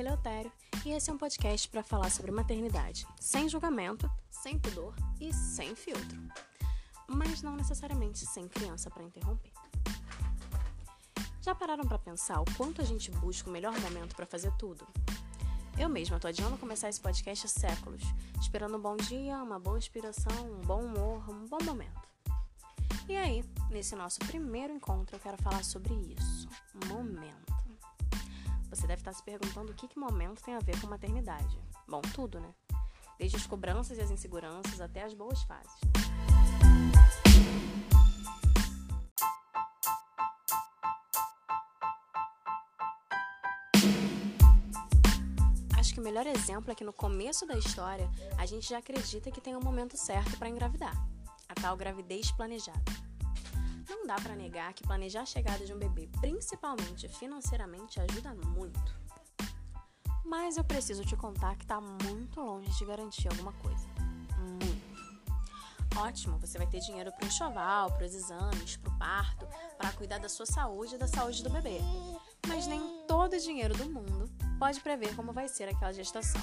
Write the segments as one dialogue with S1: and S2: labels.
S1: aqui é Leotério e esse é um podcast para falar sobre maternidade, sem julgamento, sem pudor e sem filtro. Mas não necessariamente sem criança para interromper. Já pararam para pensar o quanto a gente busca o melhor momento para fazer tudo? Eu mesma tô adiando começar esse podcast há séculos, esperando um bom dia, uma boa inspiração, um bom humor, um bom momento. E aí, nesse nosso primeiro encontro, eu quero falar sobre isso: momento. Você deve estar se perguntando o que, que momento tem a ver com maternidade. Bom, tudo, né? Desde as cobranças e as inseguranças até as boas fases. Acho que o melhor exemplo é que no começo da história a gente já acredita que tem um momento certo para engravidar a tal gravidez planejada. Não dá para negar que planejar a chegada de um bebê, principalmente financeiramente, ajuda muito. Mas eu preciso te contar que tá muito longe de garantir alguma coisa. Muito. Ótimo, você vai ter dinheiro para o enxoval, para os exames, para o parto, para cuidar da sua saúde e da saúde do bebê. Mas nem todo o dinheiro do mundo pode prever como vai ser aquela gestação.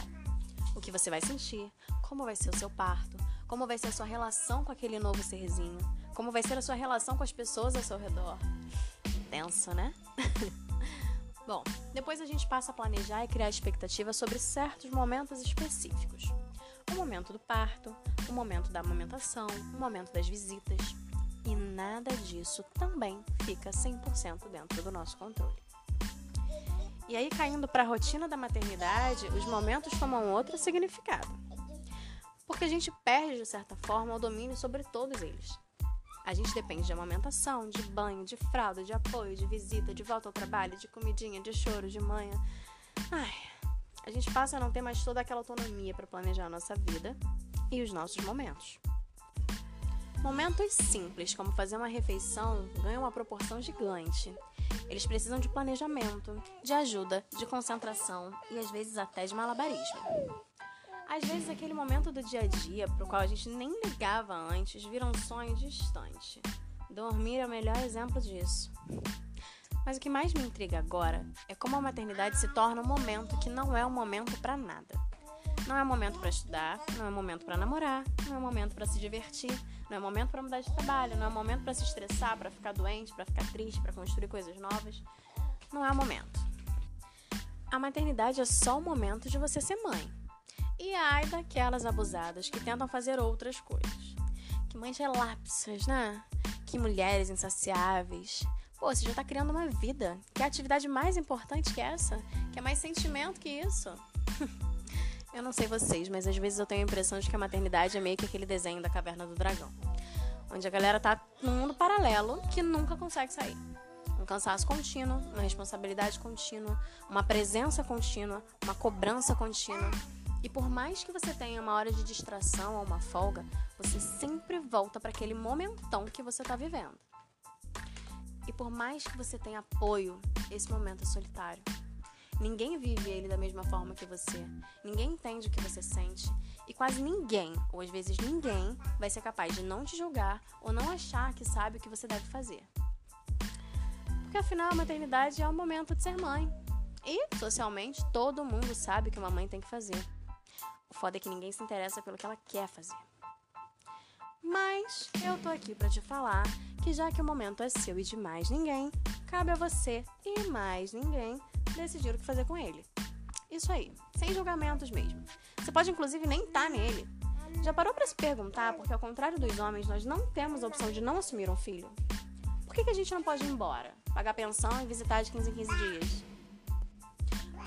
S1: O que você vai sentir, como vai ser o seu parto, como vai ser a sua relação com aquele novo serzinho, como vai ser a sua relação com as pessoas ao seu redor. Tenso, né? Bom, depois a gente passa a planejar e criar expectativas sobre certos momentos específicos. O momento do parto, o momento da amamentação, o momento das visitas. E nada disso também fica 100% dentro do nosso controle. E aí, caindo para a rotina da maternidade, os momentos tomam outro significado. Porque a gente perde, de certa forma, o domínio sobre todos eles. A gente depende de amamentação, de banho, de fralda, de apoio, de visita, de volta ao trabalho, de comidinha, de choro, de manhã. Ai, a gente passa a não ter mais toda aquela autonomia para planejar a nossa vida e os nossos momentos. Momentos simples, como fazer uma refeição, ganham uma proporção gigante. Eles precisam de planejamento, de ajuda, de concentração e às vezes até de malabarismo. Às vezes, aquele momento do dia a dia pro qual a gente nem ligava antes vira um sonho distante. Dormir é o melhor exemplo disso. Mas o que mais me intriga agora é como a maternidade se torna um momento que não é um momento para nada. Não é momento para estudar, não é momento para namorar, não é momento para se divertir, não é momento para mudar de trabalho, não é momento para se estressar, para ficar doente, para ficar triste, para construir coisas novas. Não é momento. A maternidade é só o momento de você ser mãe. E ai daquelas abusadas que tentam fazer outras coisas. Que mães relapsas, né? Que mulheres insaciáveis. Pô, você já tá criando uma vida. Que atividade mais importante que essa? Que é mais sentimento que isso? eu não sei vocês, mas às vezes eu tenho a impressão de que a maternidade é meio que aquele desenho da caverna do dragão. Onde a galera tá num mundo paralelo que nunca consegue sair um cansaço contínuo, uma responsabilidade contínua, uma presença contínua, uma cobrança contínua. E por mais que você tenha uma hora de distração ou uma folga, você sempre volta para aquele momentão que você está vivendo. E por mais que você tenha apoio, esse momento é solitário. Ninguém vive ele da mesma forma que você. Ninguém entende o que você sente. E quase ninguém, ou às vezes ninguém, vai ser capaz de não te julgar ou não achar que sabe o que você deve fazer. Porque afinal a maternidade é o momento de ser mãe. E, socialmente, todo mundo sabe o que uma mãe tem que fazer. O foda é que ninguém se interessa pelo que ela quer fazer. Mas eu tô aqui para te falar que já que o momento é seu e de mais ninguém, cabe a você e mais ninguém decidir o que fazer com ele. Isso aí, sem julgamentos mesmo. Você pode inclusive nem estar tá nele. Já parou para se perguntar porque ao contrário dos homens, nós não temos a opção de não assumir um filho? Por que, que a gente não pode ir embora, pagar pensão e visitar de 15 em 15 dias?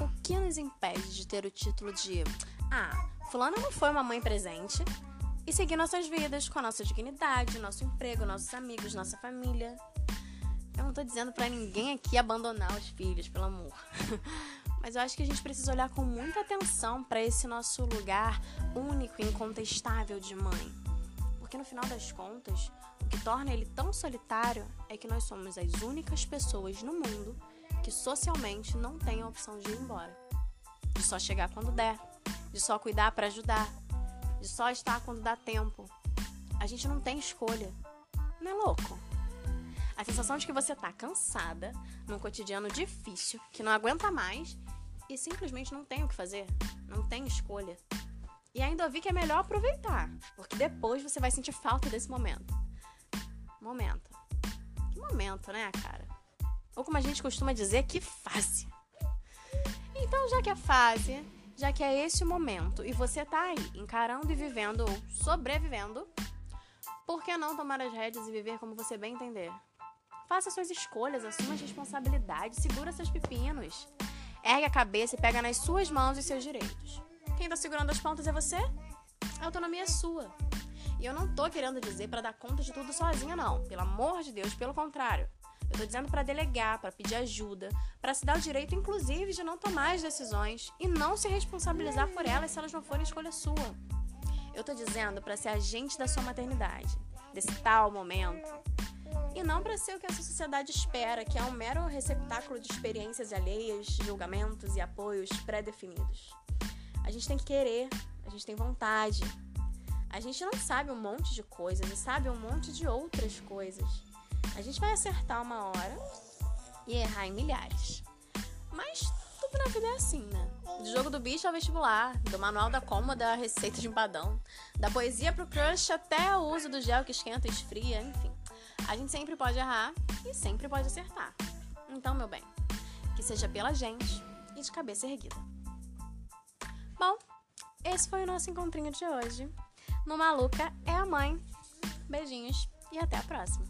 S1: O que nos impede de ter o título de ah, fulana não foi uma mãe presente e seguir nossas vidas com a nossa dignidade, nosso emprego, nossos amigos, nossa família. Eu não tô dizendo para ninguém aqui abandonar os filhos, pelo amor. Mas eu acho que a gente precisa olhar com muita atenção para esse nosso lugar único e incontestável de mãe. Porque no final das contas, o que torna ele tão solitário é que nós somos as únicas pessoas no mundo que socialmente não têm a opção de ir embora. De só chegar quando der, de só cuidar para ajudar, de só estar quando dá tempo. A gente não tem escolha. Não é louco? A sensação de que você tá cansada, num cotidiano difícil, que não aguenta mais e simplesmente não tem o que fazer, não tem escolha. E ainda ouvi que é melhor aproveitar, porque depois você vai sentir falta desse momento. Momento. Que momento, né, cara? Ou como a gente costuma dizer, que fase. Então, já que é fase, já que é esse o momento e você tá aí encarando e vivendo ou sobrevivendo, por que não tomar as rédeas e viver como você bem entender? Faça suas escolhas, assuma as responsabilidades, segura seus pepinos. Ergue a cabeça e pega nas suas mãos os seus direitos. Quem tá segurando as pontas é você? A autonomia é sua. E eu não tô querendo dizer para dar conta de tudo sozinha, não. Pelo amor de Deus, pelo contrário. Tô dizendo para delegar, para pedir ajuda, para se dar o direito, inclusive, de não tomar as decisões e não se responsabilizar por elas se elas não forem escolha sua. Eu tô dizendo para ser agente da sua maternidade, desse tal momento. E não para ser o que essa sociedade espera, que é um mero receptáculo de experiências alheias, julgamentos e apoios pré-definidos. A gente tem que querer, a gente tem vontade. A gente não sabe um monte de coisas e sabe um monte de outras coisas. A gente vai acertar uma hora e errar em milhares. Mas tudo na vida é assim, né? Do jogo do bicho ao vestibular, do manual da cômoda à receita de empadão, da poesia pro crush até o uso do gel que esquenta e esfria, enfim. A gente sempre pode errar e sempre pode acertar. Então, meu bem, que seja pela gente e de cabeça erguida. Bom, esse foi o nosso encontrinho de hoje. No Maluca é a mãe. Beijinhos e até a próxima.